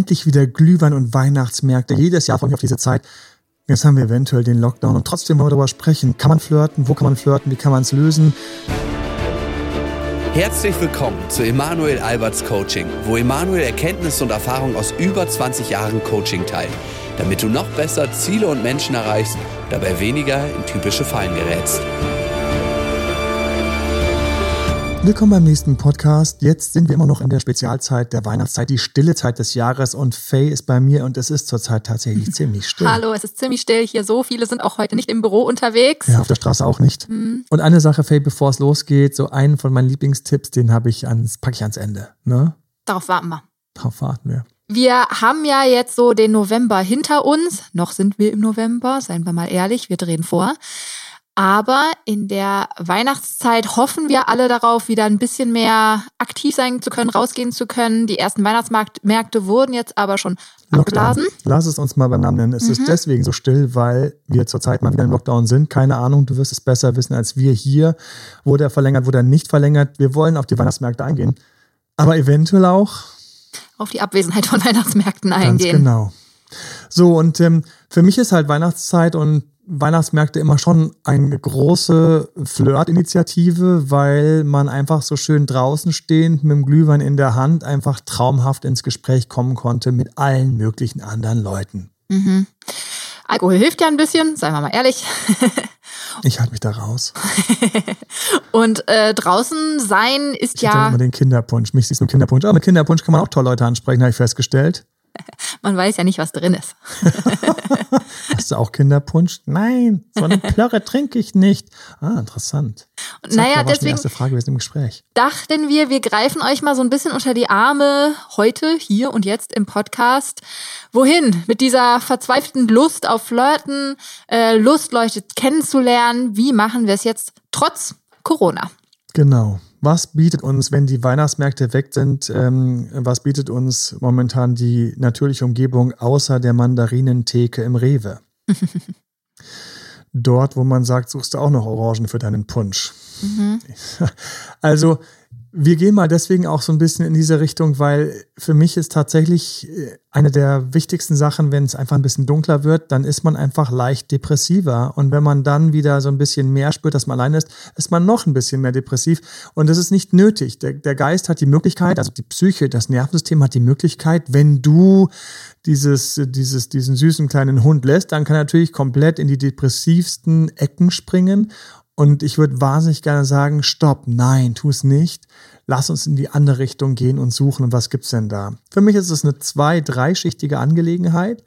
endlich wieder Glühwein und Weihnachtsmärkte. Jedes Jahr freue ich auf diese Zeit. Jetzt haben wir eventuell den Lockdown und trotzdem wollen wir darüber sprechen. Kann man flirten? Wo kann man flirten? Wie kann man es lösen? Herzlich willkommen zu Emanuel Alberts Coaching, wo Emanuel Erkenntnisse und Erfahrung aus über 20 Jahren Coaching teilt, damit du noch besser Ziele und Menschen erreichst, dabei weniger in typische Fallen gerätst. Willkommen beim nächsten Podcast. Jetzt sind wir immer noch in der Spezialzeit der Weihnachtszeit, die stille Zeit des Jahres und Faye ist bei mir und es ist zurzeit tatsächlich ziemlich still. Hallo, es ist ziemlich still hier. So viele sind auch heute nicht im Büro unterwegs. Ja, auf der Straße auch nicht. Mhm. Und eine Sache, Faye, bevor es losgeht, so einen von meinen Lieblingstipps, den habe ich ans, packe ich ans Ende. Ne? Darauf warten wir. Darauf warten wir. Wir haben ja jetzt so den November hinter uns. Noch sind wir im November, seien wir mal ehrlich, wir drehen vor. Aber in der Weihnachtszeit hoffen wir alle darauf, wieder ein bisschen mehr aktiv sein zu können, rausgehen zu können. Die ersten Weihnachtsmärkte wurden jetzt aber schon abgeblasen. Lass es uns mal beim Namen nennen. Es mhm. ist deswegen so still, weil wir zurzeit mal wieder im Lockdown sind. Keine Ahnung, du wirst es besser wissen als wir hier. Wurde er verlängert, wurde er nicht verlängert. Wir wollen auf die Weihnachtsmärkte eingehen. Aber eventuell auch auf die Abwesenheit von Weihnachtsmärkten eingehen. Ganz genau. So, und ähm, für mich ist halt Weihnachtszeit und Weihnachtsmärkte immer schon eine große Flirt-Initiative, weil man einfach so schön draußen stehend mit dem Glühwein in der Hand einfach traumhaft ins Gespräch kommen konnte mit allen möglichen anderen Leuten. Mhm. Alkohol hilft ja ein bisschen, seien wir mal ehrlich. ich halte mich da raus. Und äh, draußen sein ist ich ja. Ich immer den Kinderpunsch. Mich siehst du mit Kinderpunsch. Aber mit Kinderpunsch kann man auch toll Leute ansprechen, habe ich festgestellt. Man weiß ja nicht, was drin ist. Hast du auch Kinderpunsch? Nein, so eine Plörre trinke ich nicht. Ah, interessant. Zack, naja, deswegen. Die erste Frage wir sind im Gespräch. Dachten wir, wir greifen euch mal so ein bisschen unter die Arme heute, hier und jetzt im Podcast. Wohin? Mit dieser verzweifelten Lust auf Flirten, äh, Lust, Leute kennenzulernen. Wie machen wir es jetzt trotz Corona? Genau. Was bietet uns, wenn die Weihnachtsmärkte weg sind, ähm, was bietet uns momentan die natürliche Umgebung außer der Mandarinentheke im Rewe? Dort, wo man sagt, suchst du auch noch Orangen für deinen Punsch. Mhm. Also wir gehen mal deswegen auch so ein bisschen in diese Richtung, weil für mich ist tatsächlich äh, eine der wichtigsten Sachen, wenn es einfach ein bisschen dunkler wird, dann ist man einfach leicht depressiver. Und wenn man dann wieder so ein bisschen mehr spürt, dass man allein ist, ist man noch ein bisschen mehr depressiv. Und das ist nicht nötig. Der, der Geist hat die Möglichkeit, also die Psyche, das Nervensystem hat die Möglichkeit, wenn du dieses, dieses, diesen süßen kleinen Hund lässt, dann kann er natürlich komplett in die depressivsten Ecken springen und ich würde wahnsinnig gerne sagen, stopp, nein, tu es nicht. Lass uns in die andere Richtung gehen und suchen, und was gibt's denn da? Für mich ist es eine zwei-, dreischichtige Angelegenheit.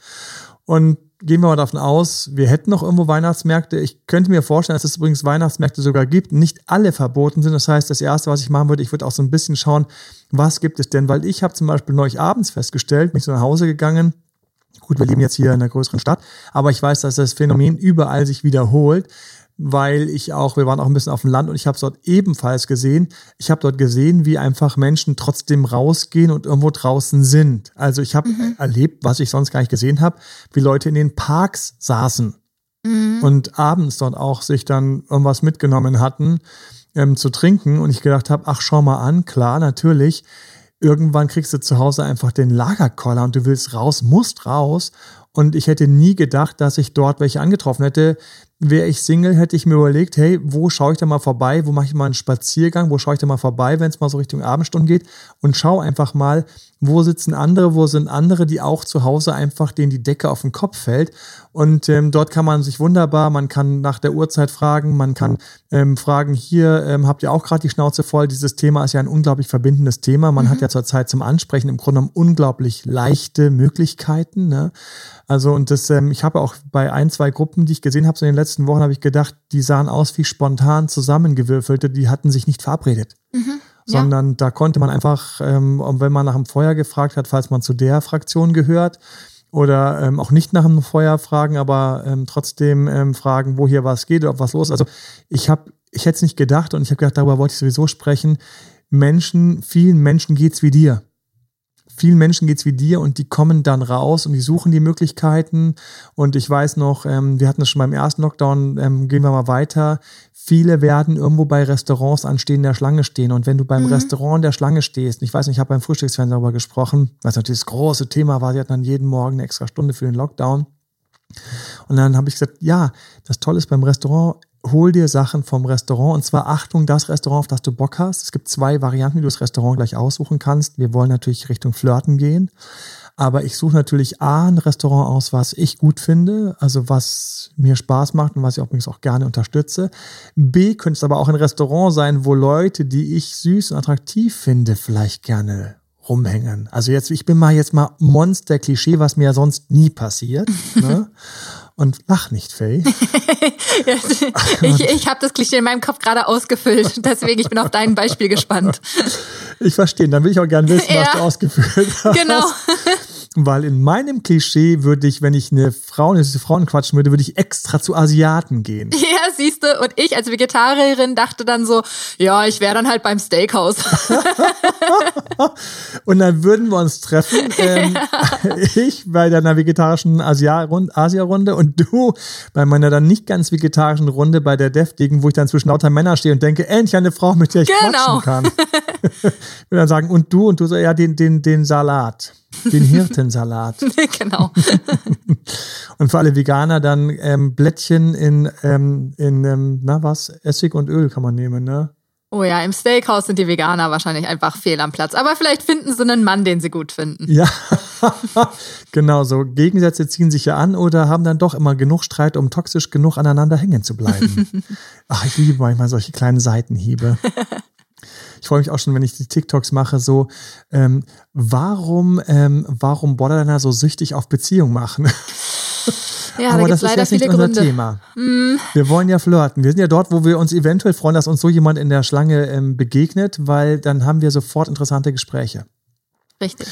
Und gehen wir mal davon aus, wir hätten noch irgendwo Weihnachtsmärkte. Ich könnte mir vorstellen, dass es übrigens Weihnachtsmärkte sogar gibt, nicht alle verboten sind. Das heißt, das Erste, was ich machen würde, ich würde auch so ein bisschen schauen, was gibt es denn? Weil ich habe zum Beispiel neulich abends festgestellt, bin ich so nach Hause gegangen. Gut, wir leben jetzt hier in einer größeren Stadt, aber ich weiß, dass das Phänomen überall sich wiederholt weil ich auch, wir waren auch ein bisschen auf dem Land und ich habe es dort ebenfalls gesehen. Ich habe dort gesehen, wie einfach Menschen trotzdem rausgehen und irgendwo draußen sind. Also ich habe mhm. erlebt, was ich sonst gar nicht gesehen habe, wie Leute in den Parks saßen mhm. und abends dort auch sich dann irgendwas mitgenommen hatten ähm, zu trinken und ich gedacht habe, ach schau mal an, klar, natürlich. Irgendwann kriegst du zu Hause einfach den Lagerkoller und du willst raus, musst raus. Und ich hätte nie gedacht, dass ich dort welche angetroffen hätte, wäre ich Single, hätte ich mir überlegt, hey, wo schaue ich da mal vorbei, wo mache ich mal einen Spaziergang, wo schaue ich da mal vorbei, wenn es mal so Richtung Abendstunden geht und schau einfach mal, wo sitzen andere, wo sind andere, die auch zu Hause einfach denen die Decke auf den Kopf fällt. Und ähm, dort kann man sich wunderbar, man kann nach der Uhrzeit fragen, man kann ähm, fragen, hier ähm, habt ihr auch gerade die Schnauze voll. Dieses Thema ist ja ein unglaublich verbindendes Thema. Man mhm. hat ja zurzeit zum Ansprechen im Grunde genommen unglaublich leichte Möglichkeiten. Ne? Also und das, ähm, ich habe auch bei ein, zwei Gruppen, die ich gesehen habe so in den letzten Wochen, habe ich gedacht, die sahen aus wie spontan zusammengewürfelte, die hatten sich nicht verabredet. Mhm sondern ja. da konnte man einfach, ähm, wenn man nach dem Feuer gefragt hat, falls man zu der Fraktion gehört, oder ähm, auch nicht nach dem Feuer fragen, aber ähm, trotzdem ähm, fragen, wo hier was geht ob was los ist. Also ich habe, ich hätte es nicht gedacht und ich habe gedacht, darüber wollte ich sowieso sprechen. Menschen, vielen Menschen geht's wie dir vielen Menschen geht's wie dir und die kommen dann raus und die suchen die Möglichkeiten. Und ich weiß noch, ähm, wir hatten es schon beim ersten Lockdown, ähm, gehen wir mal weiter. viele werden irgendwo bei Restaurants anstehen der Schlange stehen. Und wenn du beim mhm. Restaurant der Schlange stehst, ich weiß nicht, ich habe beim Frühstücksfernsehen darüber gesprochen, was natürlich das große Thema war, sie hatten dann jeden Morgen eine extra Stunde für den Lockdown. Und dann habe ich gesagt, ja, das Tolle ist beim Restaurant, hol dir Sachen vom Restaurant und zwar Achtung, das Restaurant, auf das du Bock hast. Es gibt zwei Varianten, wie du das Restaurant gleich aussuchen kannst. Wir wollen natürlich Richtung Flirten gehen. Aber ich suche natürlich A, ein Restaurant aus, was ich gut finde, also was mir Spaß macht und was ich übrigens auch gerne unterstütze. B, könnte es aber auch ein Restaurant sein, wo Leute, die ich süß und attraktiv finde, vielleicht gerne rumhängen. Also jetzt, ich bin mal jetzt mal Monster-Klischee, was mir ja sonst nie passiert. ne? Und lach nicht, Faye. ich ich habe das Klischee in meinem Kopf gerade ausgefüllt. Deswegen, ich bin auf dein Beispiel gespannt. Ich verstehe. Dann will ich auch gerne wissen, ja. was du ausgefüllt hast. Genau. Weil in meinem Klischee würde ich, wenn ich eine Frau, eine Frauen quatschen würde, würde ich extra zu Asiaten gehen. Ja, siehst du. Und ich als Vegetarierin dachte dann so, ja, ich wäre dann halt beim Steakhouse. und dann würden wir uns treffen. Ähm, ja. Ich bei deiner vegetarischen Asia-Runde und du bei meiner dann nicht ganz vegetarischen Runde bei der deftigen, wo ich dann zwischen lauter Männern stehe und denke, endlich eine Frau, mit der ich genau. quatschen kann. ich würde dann sagen, und du? Und du so, ja, den, den, den Salat. Den Hirtensalat. genau. und für alle Veganer dann ähm, Blättchen in, ähm, in ähm, na was, Essig und Öl kann man nehmen, ne? Oh ja, im Steakhouse sind die Veganer wahrscheinlich einfach fehl am Platz. Aber vielleicht finden sie einen Mann, den sie gut finden. Ja, genau so. Gegensätze ziehen sich ja an oder haben dann doch immer genug Streit, um toxisch genug aneinander hängen zu bleiben. Ach, ich liebe manchmal solche kleinen Seitenhiebe. Ich freue mich auch schon, wenn ich die TikToks mache, so, ähm, warum, ähm, warum Borderliner so süchtig auf Beziehung machen? Ja, Aber da das ist leider jetzt nicht unser Gründe. Thema. Mm. Wir wollen ja flirten. Wir sind ja dort, wo wir uns eventuell freuen, dass uns so jemand in der Schlange ähm, begegnet, weil dann haben wir sofort interessante Gespräche. Richtig.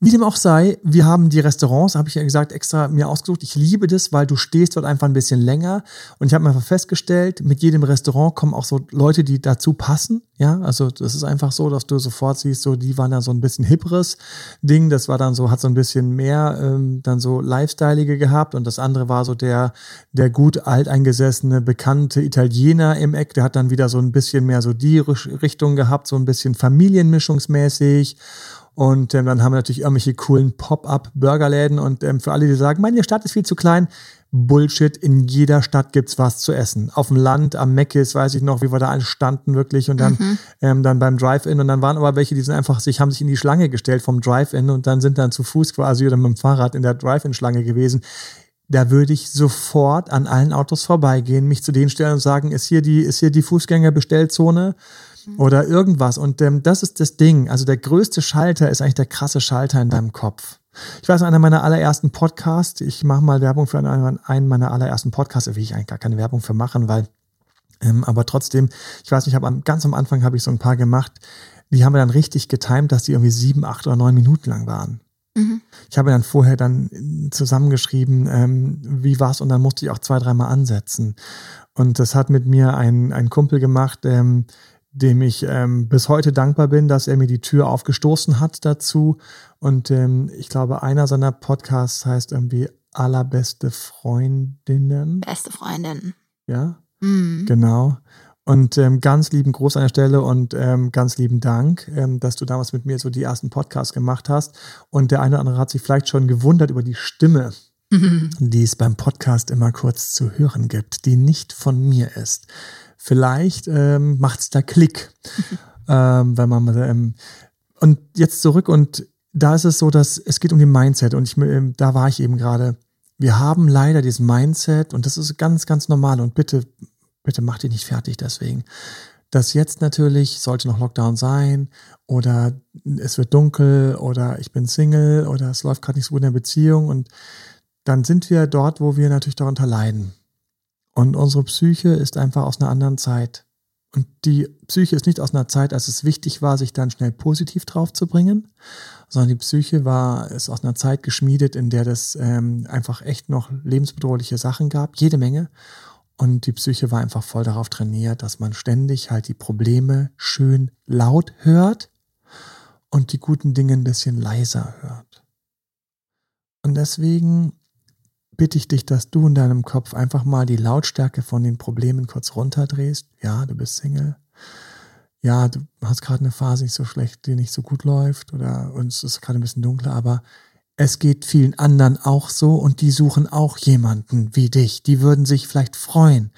Wie dem auch sei, wir haben die Restaurants, habe ich ja gesagt, extra mir ausgesucht. Ich liebe das, weil du stehst dort einfach ein bisschen länger. Und ich habe mir festgestellt, mit jedem Restaurant kommen auch so Leute, die dazu passen. Ja, also das ist einfach so, dass du sofort siehst, so die waren dann so ein bisschen hipperes Ding. Das war dann so, hat so ein bisschen mehr ähm, dann so Lifestyleige gehabt. Und das andere war so der, der gut alteingesessene, bekannte Italiener im Eck. Der hat dann wieder so ein bisschen mehr so die Richtung gehabt, so ein bisschen familienmischungsmäßig. Und ähm, dann haben wir natürlich irgendwelche coolen Pop-up-Burgerläden. Und ähm, für alle, die sagen, meine Stadt ist viel zu klein, Bullshit, in jeder Stadt gibt's was zu essen. Auf dem Land, am Meckes, weiß ich noch, wie wir da alle standen wirklich und dann, mhm. ähm, dann beim Drive-In und dann waren aber welche, die sind einfach sich, haben sich in die Schlange gestellt vom Drive-In und dann sind dann zu Fuß quasi oder mit dem Fahrrad in der Drive-In-Schlange gewesen. Da würde ich sofort an allen Autos vorbeigehen, mich zu denen stellen und sagen, ist hier die, ist hier die Fußgängerbestellzone? Oder irgendwas. Und ähm, das ist das Ding. Also der größte Schalter ist eigentlich der krasse Schalter in deinem Kopf. Ich weiß, einer meiner allerersten Podcasts, ich mache mal Werbung für einen, einen meiner allerersten Podcasts, da will ich eigentlich gar keine Werbung für machen, weil, ähm, aber trotzdem, ich weiß nicht, hab, ganz am Anfang habe ich so ein paar gemacht, die haben wir dann richtig getimt, dass die irgendwie sieben, acht oder neun Minuten lang waren. Mhm. Ich habe dann vorher dann zusammengeschrieben, ähm, wie war's und dann musste ich auch zwei, dreimal ansetzen. Und das hat mit mir ein, ein Kumpel gemacht, ähm, dem ich ähm, bis heute dankbar bin, dass er mir die Tür aufgestoßen hat dazu. Und ähm, ich glaube, einer seiner Podcasts heißt irgendwie Allerbeste Freundinnen. Beste Freundin. Ja, mhm. genau. Und ähm, ganz lieben Gruß an der Stelle und ähm, ganz lieben Dank, ähm, dass du damals mit mir so die ersten Podcasts gemacht hast. Und der eine oder andere hat sich vielleicht schon gewundert über die Stimme, die es beim Podcast immer kurz zu hören gibt, die nicht von mir ist vielleicht ähm, macht es da Klick. ähm, wenn man ähm, und jetzt zurück und da ist es so, dass es geht um die Mindset und ich, ähm, da war ich eben gerade. Wir haben leider diesen Mindset und das ist ganz, ganz normal und bitte, bitte macht dich nicht fertig deswegen. Dass jetzt natürlich sollte noch Lockdown sein oder es wird dunkel oder ich bin Single oder es läuft gerade nicht so gut in der Beziehung und dann sind wir dort, wo wir natürlich darunter leiden. Und unsere Psyche ist einfach aus einer anderen Zeit. Und die Psyche ist nicht aus einer Zeit, als es wichtig war, sich dann schnell positiv drauf zu bringen, sondern die Psyche war, ist aus einer Zeit geschmiedet, in der das ähm, einfach echt noch lebensbedrohliche Sachen gab, jede Menge. Und die Psyche war einfach voll darauf trainiert, dass man ständig halt die Probleme schön laut hört und die guten Dinge ein bisschen leiser hört. Und deswegen bitte ich dich, dass du in deinem Kopf einfach mal die Lautstärke von den Problemen kurz runterdrehst. Ja, du bist Single. Ja, du hast gerade eine Phase nicht so schlecht, die nicht so gut läuft oder uns ist gerade ein bisschen dunkler, aber es geht vielen anderen auch so und die suchen auch jemanden wie dich. Die würden sich vielleicht freuen.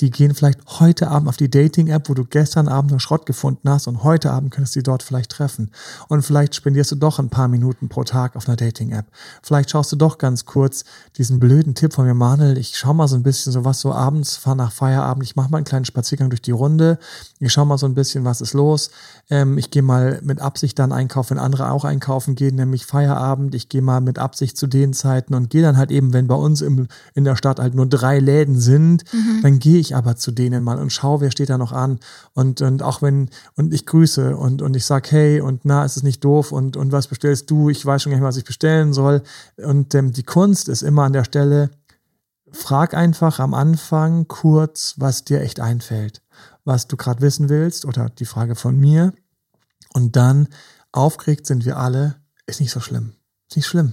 Die gehen vielleicht heute Abend auf die Dating-App, wo du gestern Abend noch Schrott gefunden hast und heute Abend könntest du sie dort vielleicht treffen. Und vielleicht spendierst du doch ein paar Minuten pro Tag auf einer Dating-App. Vielleicht schaust du doch ganz kurz diesen blöden Tipp von mir, Manuel. Ich schau mal so ein bisschen so was so abends, fahr nach Feierabend. Ich mache mal einen kleinen Spaziergang durch die Runde. Ich schau mal so ein bisschen, was ist los. Ähm, ich gehe mal mit Absicht dann einkaufen, wenn andere auch einkaufen gehen, nämlich Feierabend. Ich gehe mal mit Absicht zu den Zeiten und gehe dann halt eben, wenn bei uns im, in der Stadt halt nur drei Läden sind, mhm. dann gehe ich aber zu denen mal und schaue, wer steht da noch an. Und, und auch wenn, und ich grüße und, und ich sag, hey, und na, ist es nicht doof und, und was bestellst du? Ich weiß schon gar nicht, was ich bestellen soll. Und ähm, die Kunst ist immer an der Stelle, frag einfach am Anfang kurz, was dir echt einfällt, was du gerade wissen willst oder die Frage von mir. Und dann aufgeregt sind wir alle, ist nicht so schlimm. Ist nicht schlimm.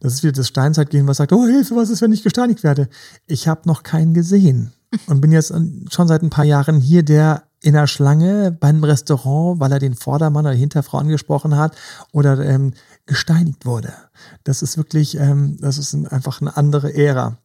Das ist wieder das Steinzeitgehen, was sagt, oh Hilfe, was ist, wenn ich gesteinigt werde? Ich habe noch keinen gesehen und bin jetzt schon seit ein paar Jahren hier, der in der Schlange beim Restaurant, weil er den Vordermann oder Hinterfrau angesprochen hat oder ähm, gesteinigt wurde. Das ist wirklich, ähm, das ist einfach eine andere Ära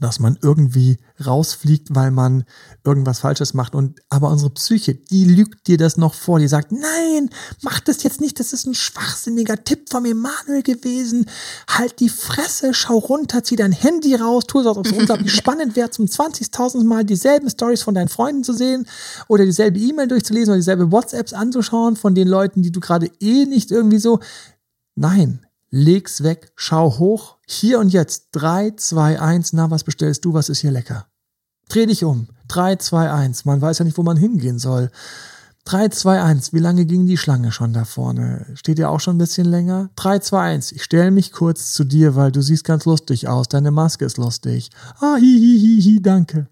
dass man irgendwie rausfliegt, weil man irgendwas Falsches macht. Und aber unsere Psyche, die lügt dir das noch vor. Die sagt, nein, mach das jetzt nicht. Das ist ein schwachsinniger Tipp von Emanuel gewesen. Halt die Fresse, schau runter, zieh dein Handy raus, tu es, als ob es unglaublich spannend wäre, zum 20.000 Mal dieselben Stories von deinen Freunden zu sehen oder dieselbe E-Mail durchzulesen oder dieselbe WhatsApps anzuschauen von den Leuten, die du gerade eh nicht irgendwie so. Nein, leg's weg, schau hoch, hier und jetzt. 3, 2, 1, na, was bestellst du, was ist hier lecker? Dreh dich um. 3, 2, 1, man weiß ja nicht, wo man hingehen soll. 3, 2, 1, wie lange ging die Schlange schon da vorne? Steht ja auch schon ein bisschen länger? 3, 2, 1, ich stelle mich kurz zu dir, weil du siehst ganz lustig aus, deine Maske ist lustig. Ah, hi, hi, hi, hi, danke.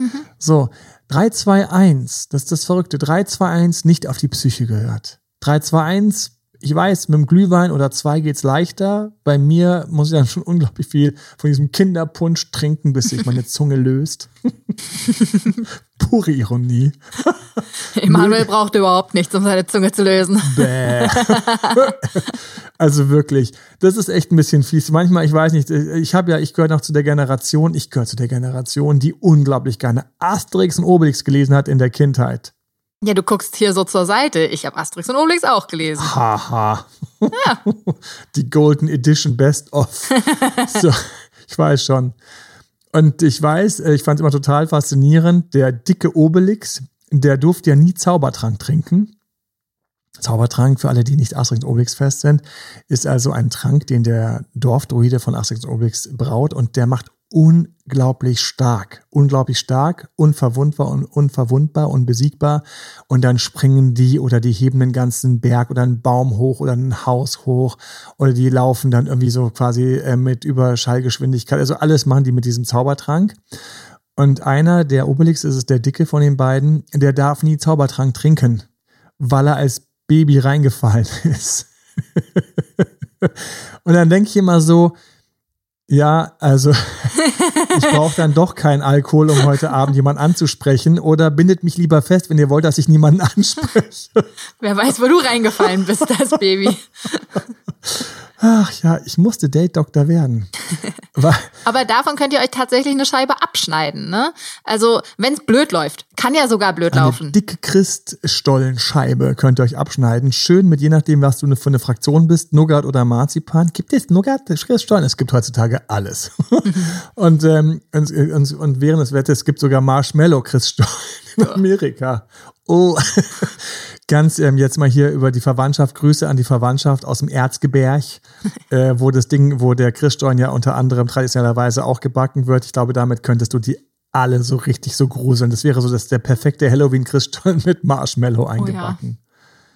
Mhm. So, 3, 2, 1, das ist das Verrückte. 3, 2, 1 nicht auf die Psyche gehört. 3, 2, 1 ich weiß, mit dem Glühwein oder zwei geht's leichter. Bei mir muss ich dann schon unglaublich viel von diesem Kinderpunsch trinken, bis sich meine Zunge löst. Pure Ironie. Emanuel braucht überhaupt nichts, um seine Zunge zu lösen. Bäh. also wirklich, das ist echt ein bisschen fies. Manchmal, ich weiß nicht, ich habe ja, ich gehöre noch zu der Generation, ich gehöre zu der Generation, die unglaublich gerne Asterix und Obelix gelesen hat in der Kindheit. Ja, du guckst hier so zur Seite. Ich habe Asterix und Obelix auch gelesen. Haha. Ja. Die Golden Edition Best of. so, ich weiß schon. Und ich weiß, äh, ich fand es immer total faszinierend, der dicke Obelix, der durfte ja nie Zaubertrank trinken. Zaubertrank, für alle, die nicht Asterix und Obelix fest sind, ist also ein Trank, den der Dorfdruide von Asterix und Obelix braut und der macht unglaublich stark, unglaublich stark, unverwundbar und unverwundbar, unbesiegbar. Und dann springen die oder die heben einen ganzen Berg oder einen Baum hoch oder ein Haus hoch oder die laufen dann irgendwie so quasi äh, mit Überschallgeschwindigkeit. Also alles machen die mit diesem Zaubertrank. Und einer, der Obelix ist es der dicke von den beiden, der darf nie Zaubertrank trinken, weil er als Baby reingefallen ist. und dann denke ich immer so, ja, also ich brauche dann doch keinen Alkohol, um heute Abend jemanden anzusprechen. Oder bindet mich lieber fest, wenn ihr wollt, dass ich niemanden anspreche. Wer weiß, wo du reingefallen bist, das Baby. Ach ja, ich musste Date-Doktor werden. Aber davon könnt ihr euch tatsächlich eine Scheibe abschneiden, ne? Also, wenn es blöd läuft, kann ja sogar blöd eine laufen. Dicke Christstollenscheibe könnt ihr euch abschneiden. Schön mit je nachdem, was du für eine Fraktion bist, Nougat oder Marzipan. Gibt es Nougat, Christstollen? Es gibt heutzutage alles. und, ähm, und, und, und während des Wetters gibt sogar Marshmallow-Christstollen in Amerika. Oh, ganz ähm, jetzt mal hier über die Verwandtschaft, Grüße an die Verwandtschaft aus dem Erzgebirg, äh, wo das Ding, wo der Christstollen ja unter anderem traditionellerweise auch gebacken wird. Ich glaube, damit könntest du die alle so richtig so gruseln. Das wäre so dass der perfekte Halloween-Christstollen mit Marshmallow eingebacken.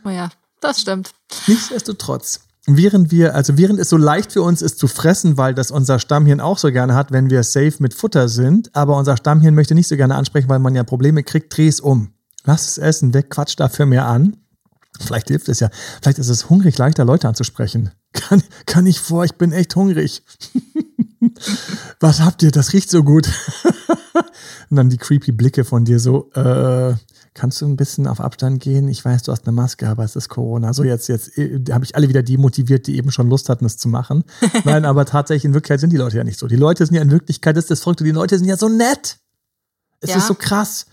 Oh ja. oh ja, das stimmt. Nichtsdestotrotz, während wir, also während es so leicht für uns ist zu fressen, weil das unser Stammhirn auch so gerne hat, wenn wir safe mit Futter sind, aber unser Stammhirn möchte nicht so gerne ansprechen, weil man ja Probleme kriegt, dreh es um lass es essen weg, quatsch dafür mehr an. Vielleicht hilft es ja. Vielleicht ist es hungrig, leichter Leute anzusprechen. Kann, kann ich vor, ich bin echt hungrig. was habt ihr? Das riecht so gut. und dann die creepy Blicke von dir so, äh, kannst du ein bisschen auf Abstand gehen? Ich weiß, du hast eine Maske, aber es ist Corona. So, jetzt, jetzt äh, habe ich alle wieder demotiviert, die eben schon Lust hatten, es zu machen. Nein, aber tatsächlich, in Wirklichkeit sind die Leute ja nicht so. Die Leute sind ja in Wirklichkeit, das ist das Verrückte, die Leute sind ja so nett. Es ja. ist so krass.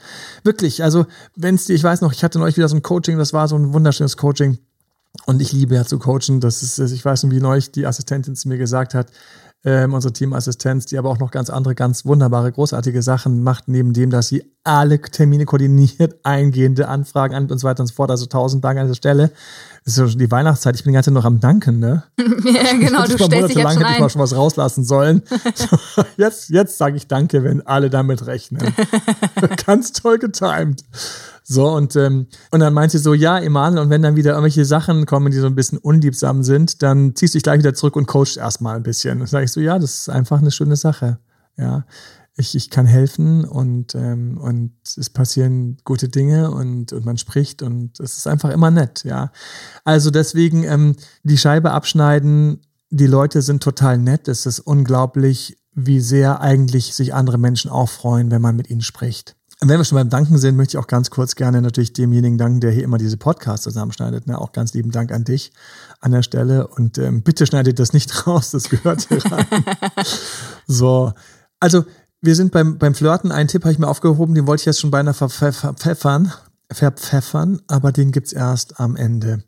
Wirklich. Also, wenn es dir, ich weiß noch, ich hatte neulich wieder so ein Coaching, das war so ein wunderschönes Coaching. Und ich liebe ja zu coachen. Das ist, ich weiß nicht, wie neulich die Assistentin zu mir gesagt hat, ähm, unsere Teamassistenz, die aber auch noch ganz andere, ganz wunderbare, großartige Sachen macht, neben dem, dass sie alle Termine koordiniert, eingehende Anfragen an und so weiter und so fort. Also tausend Dank an dieser Stelle. Das ist schon die Weihnachtszeit. Ich bin die ganze Zeit noch am Danken, ne? ja, genau, du stellst dich jetzt schon hätte ich mal schon was rauslassen sollen. jetzt jetzt sage ich Danke, wenn alle damit rechnen. ganz toll getimed. So, und, ähm, und dann meint sie so, ja, Emanuel, und wenn dann wieder irgendwelche Sachen kommen, die so ein bisschen unliebsam sind, dann ziehst du dich gleich wieder zurück und coachst erstmal ein bisschen. Und sage ich so, ja, das ist einfach eine schöne Sache. Ja. Ich, ich kann helfen und, ähm, und es passieren gute Dinge und, und man spricht und es ist einfach immer nett, ja. Also deswegen ähm, die Scheibe abschneiden, die Leute sind total nett. Es ist unglaublich, wie sehr eigentlich sich andere Menschen auch freuen, wenn man mit ihnen spricht. Und wenn wir schon beim Danken sind, möchte ich auch ganz kurz gerne natürlich demjenigen danken, der hier immer diese Podcasts zusammenschneidet. Ne? Auch ganz lieben Dank an dich an der Stelle. Und ähm, bitte schneidet das nicht raus, das gehört hier rein. so, also wir sind beim, beim Flirten. Einen Tipp habe ich mir aufgehoben, den wollte ich jetzt schon beinahe verpfeffern, verpfeffern, aber den gibt's erst am Ende.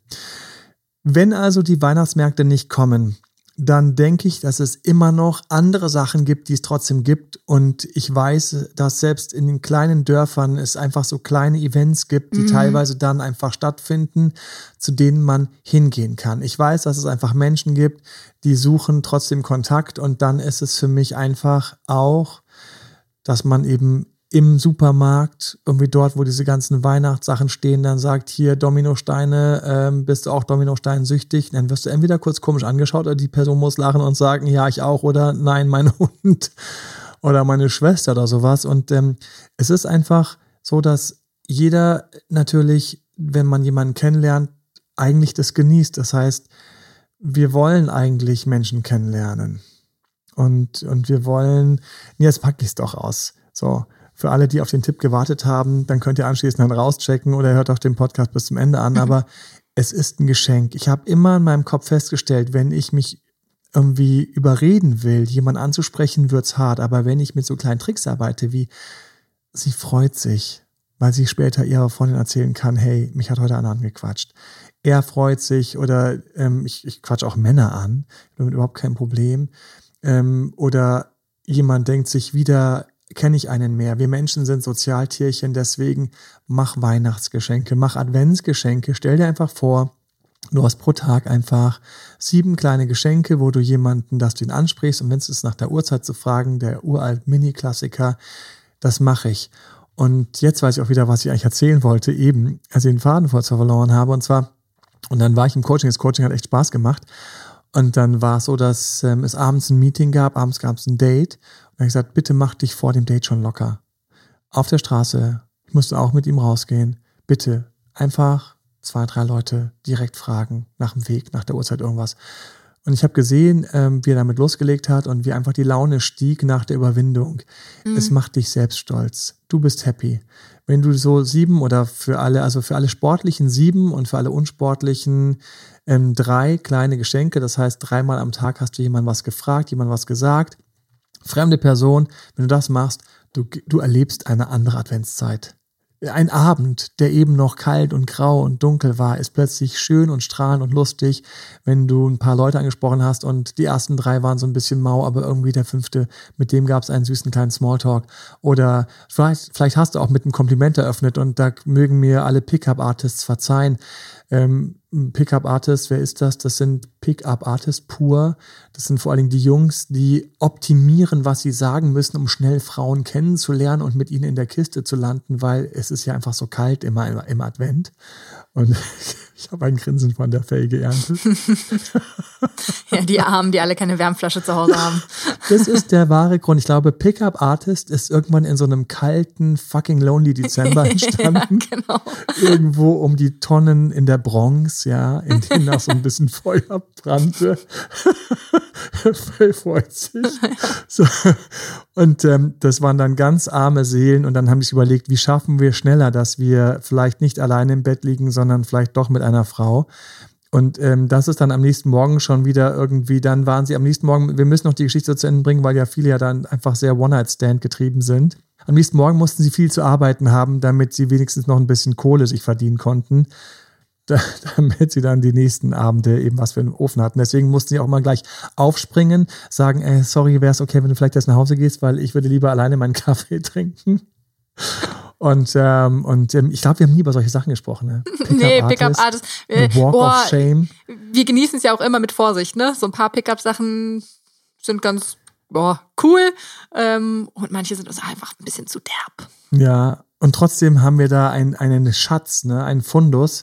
Wenn also die Weihnachtsmärkte nicht kommen, dann denke ich, dass es immer noch andere Sachen gibt, die es trotzdem gibt. Und ich weiß, dass selbst in den kleinen Dörfern es einfach so kleine Events gibt, die mhm. teilweise dann einfach stattfinden, zu denen man hingehen kann. Ich weiß, dass es einfach Menschen gibt, die suchen trotzdem Kontakt. Und dann ist es für mich einfach auch, dass man eben im Supermarkt, irgendwie dort, wo diese ganzen Weihnachtssachen stehen, dann sagt, hier Dominosteine, ähm, bist du auch Dominostein süchtig? Dann wirst du entweder kurz komisch angeschaut oder die Person muss lachen und sagen, ja, ich auch oder nein, mein Hund oder meine Schwester oder sowas. Und ähm, es ist einfach so, dass jeder natürlich, wenn man jemanden kennenlernt, eigentlich das genießt. Das heißt, wir wollen eigentlich Menschen kennenlernen. Und, und wir wollen, jetzt packe ich es doch aus. So, für alle, die auf den Tipp gewartet haben, dann könnt ihr anschließend dann rauschecken oder hört auch den Podcast bis zum Ende an. Aber es ist ein Geschenk. Ich habe immer in meinem Kopf festgestellt, wenn ich mich irgendwie überreden will, jemand anzusprechen, wird's hart. Aber wenn ich mit so kleinen Tricks arbeite, wie sie freut sich, weil sie später ihrer Freundin erzählen kann, hey, mich hat heute einer angequatscht. Er freut sich oder ähm, ich, ich quatsch auch Männer an, damit überhaupt kein Problem. Ähm, oder jemand denkt sich wieder, kenne ich einen mehr. Wir Menschen sind Sozialtierchen, deswegen mach Weihnachtsgeschenke, mach Adventsgeschenke. Stell dir einfach vor, du hast pro Tag einfach sieben kleine Geschenke, wo du jemanden, dass du ihn ansprichst und wenn es ist nach der Uhrzeit zu fragen, der uralt Mini-Klassiker, das mache ich. Und jetzt weiß ich auch wieder, was ich eigentlich erzählen wollte, eben, als ich den Faden vor verloren habe. Und zwar, und dann war ich im Coaching, das Coaching hat echt Spaß gemacht. Und dann war es so, dass ähm, es abends ein Meeting gab, abends gab es ein Date er hat gesagt, bitte mach dich vor dem Date schon locker. Auf der Straße, ich musste auch mit ihm rausgehen. Bitte einfach zwei, drei Leute direkt fragen nach dem Weg, nach der Uhrzeit irgendwas. Und ich habe gesehen, ähm, wie er damit losgelegt hat und wie einfach die Laune stieg nach der Überwindung. Mhm. Es macht dich selbst stolz. Du bist happy. Wenn du so sieben oder für alle, also für alle sportlichen sieben und für alle unsportlichen ähm, drei kleine Geschenke, das heißt dreimal am Tag hast du jemand was gefragt, jemand was gesagt fremde Person, wenn du das machst, du, du erlebst eine andere Adventszeit. Ein Abend, der eben noch kalt und grau und dunkel war, ist plötzlich schön und strahlend und lustig, wenn du ein paar Leute angesprochen hast und die ersten drei waren so ein bisschen mau, aber irgendwie der fünfte, mit dem gab es einen süßen kleinen Smalltalk. Oder vielleicht, vielleicht hast du auch mit einem Kompliment eröffnet und da mögen mir alle Pickup-Artists verzeihen. Ähm, Pickup-Artists, wer ist das? Das sind Pickup-Artists pur. Das sind vor allen Dingen die Jungs, die optimieren, was sie sagen müssen, um schnell Frauen kennenzulernen und mit ihnen in der Kiste zu landen, weil es ist ja einfach so kalt immer im Advent. Und ich habe ein Grinsen von der Faye geerntet. ja, die Armen, die alle keine Wärmflasche zu Hause haben. das ist der wahre Grund. Ich glaube, Pickup Artist ist irgendwann in so einem kalten, fucking lonely Dezember entstanden. ja, genau. Irgendwo um die Tonnen in der Bronx, ja, in denen noch so ein bisschen Feuer brannte. Phil freut sich. So. Und ähm, das waren dann ganz arme Seelen und dann haben sich überlegt, wie schaffen wir schneller, dass wir vielleicht nicht alleine im Bett liegen, sondern vielleicht doch mit einer Frau. Und ähm, das ist dann am nächsten Morgen schon wieder irgendwie, dann waren sie am nächsten Morgen, wir müssen noch die Geschichte zu Ende bringen, weil ja viele ja dann einfach sehr One-Night-Stand getrieben sind. Am nächsten Morgen mussten sie viel zu arbeiten haben, damit sie wenigstens noch ein bisschen Kohle sich verdienen konnten, damit sie dann die nächsten Abende eben was für einen Ofen hatten. Deswegen mussten sie auch mal gleich aufspringen, sagen, ey, sorry, wäre es okay, wenn du vielleicht erst nach Hause gehst, weil ich würde lieber alleine meinen Kaffee trinken. Und, ähm, und ähm, ich glaube, wir haben nie über solche Sachen gesprochen. Ne? Pick nee, Pickup-Artist. Äh, Walk oh, of Shame. Wir genießen es ja auch immer mit Vorsicht. Ne? So ein paar Pickup-Sachen sind ganz boah, cool. Ähm, und manche sind uns einfach ein bisschen zu derb. Ja, und trotzdem haben wir da ein, einen Schatz, ne? einen Fundus.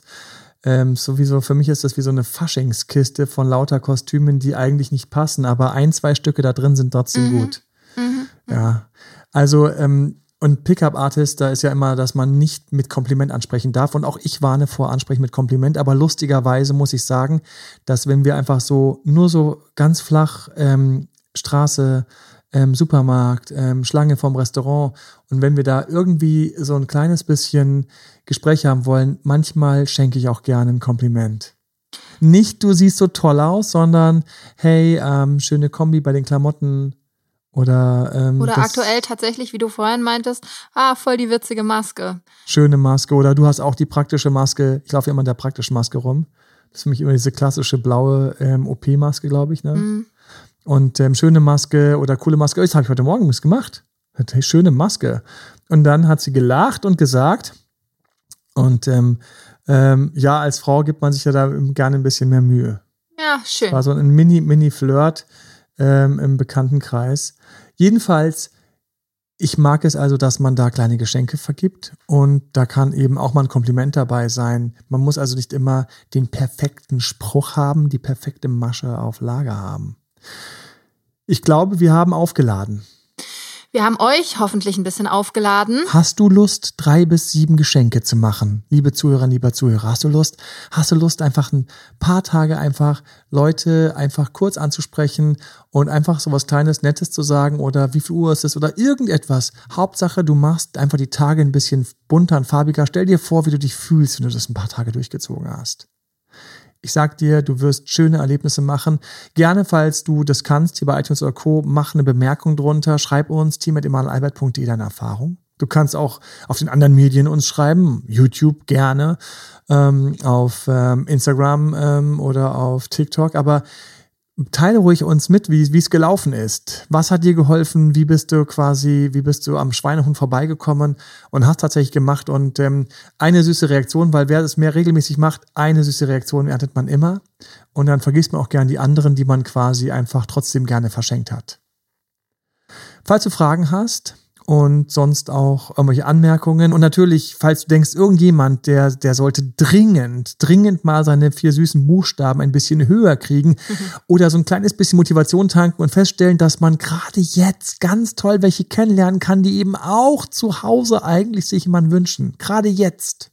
Ähm, sowieso, für mich ist das wie so eine Faschingskiste von lauter Kostümen, die eigentlich nicht passen, aber ein, zwei Stücke da drin sind trotzdem mhm. gut. Mhm. Ja. Also, ähm, und Pickup-Artist, da ist ja immer, dass man nicht mit Kompliment ansprechen darf. Und auch ich warne vor Ansprechen mit Kompliment. Aber lustigerweise muss ich sagen, dass wenn wir einfach so nur so ganz flach ähm, Straße, ähm, Supermarkt, ähm, Schlange vom Restaurant und wenn wir da irgendwie so ein kleines bisschen Gespräch haben wollen, manchmal schenke ich auch gerne ein Kompliment. Nicht, du siehst so toll aus, sondern hey, ähm, schöne Kombi bei den Klamotten, oder, ähm, oder aktuell tatsächlich, wie du vorhin meintest, ah, voll die witzige Maske. Schöne Maske. Oder du hast auch die praktische Maske. Ich laufe immer in der praktischen Maske rum. Das ist für mich immer diese klassische blaue ähm, OP-Maske, glaube ich. Ne? Mhm. Und ähm, schöne Maske oder coole Maske. Das habe ich heute Morgen was gemacht. Hey, schöne Maske. Und dann hat sie gelacht und gesagt, und ähm, ähm, ja, als Frau gibt man sich ja da gerne ein bisschen mehr Mühe. Ja, schön. War so ein Mini-Mini-Flirt ähm, im Bekanntenkreis. Jedenfalls, ich mag es also, dass man da kleine Geschenke vergibt und da kann eben auch mal ein Kompliment dabei sein. Man muss also nicht immer den perfekten Spruch haben, die perfekte Masche auf Lager haben. Ich glaube, wir haben aufgeladen. Wir haben euch hoffentlich ein bisschen aufgeladen. Hast du Lust, drei bis sieben Geschenke zu machen? Liebe Zuhörer, lieber Zuhörer, hast du Lust? Hast du Lust, einfach ein paar Tage einfach Leute einfach kurz anzusprechen und einfach so was Kleines, Nettes zu sagen oder wie viel Uhr ist es oder irgendetwas? Hauptsache, du machst einfach die Tage ein bisschen bunter und farbiger. Stell dir vor, wie du dich fühlst, wenn du das ein paar Tage durchgezogen hast. Ich sag dir, du wirst schöne Erlebnisse machen. Gerne, falls du das kannst, hier bei iTunes oder Co., mach eine Bemerkung drunter. Schreib uns team.emanuelalbert.de deine Erfahrung. Du kannst auch auf den anderen Medien uns schreiben, YouTube gerne, ähm, auf ähm, Instagram ähm, oder auf TikTok. Aber teile ruhig uns mit, wie es gelaufen ist. Was hat dir geholfen? Wie bist du quasi, wie bist du am Schweinehund vorbeigekommen und hast tatsächlich gemacht? Und ähm, eine süße Reaktion, weil wer es mehr regelmäßig macht, eine süße Reaktion erntet man immer. Und dann vergisst man auch gern die anderen, die man quasi einfach trotzdem gerne verschenkt hat. Falls du Fragen hast, und sonst auch irgendwelche Anmerkungen. Und natürlich, falls du denkst, irgendjemand, der, der sollte dringend, dringend mal seine vier süßen Buchstaben ein bisschen höher kriegen mhm. oder so ein kleines bisschen Motivation tanken und feststellen, dass man gerade jetzt ganz toll welche kennenlernen kann, die eben auch zu Hause eigentlich sich jemand wünschen. Gerade jetzt.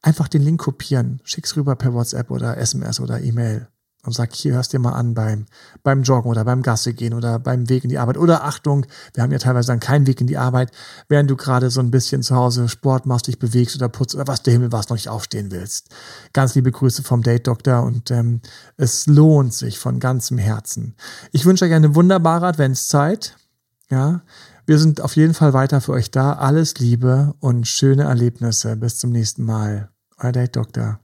Einfach den Link kopieren, schick's rüber per WhatsApp oder SMS oder E-Mail und sag, hier hörst dir mal an beim, beim Joggen oder beim Gasse gehen oder beim Weg in die Arbeit. Oder Achtung, wir haben ja teilweise dann keinen Weg in die Arbeit, während du gerade so ein bisschen zu Hause Sport machst, dich bewegst oder putzt oder was der Himmel was noch nicht aufstehen willst. Ganz liebe Grüße vom Date Doktor und ähm, es lohnt sich von ganzem Herzen. Ich wünsche euch eine wunderbare Adventszeit. Ja, wir sind auf jeden Fall weiter für euch da. Alles Liebe und schöne Erlebnisse. Bis zum nächsten Mal. Euer Date Doktor.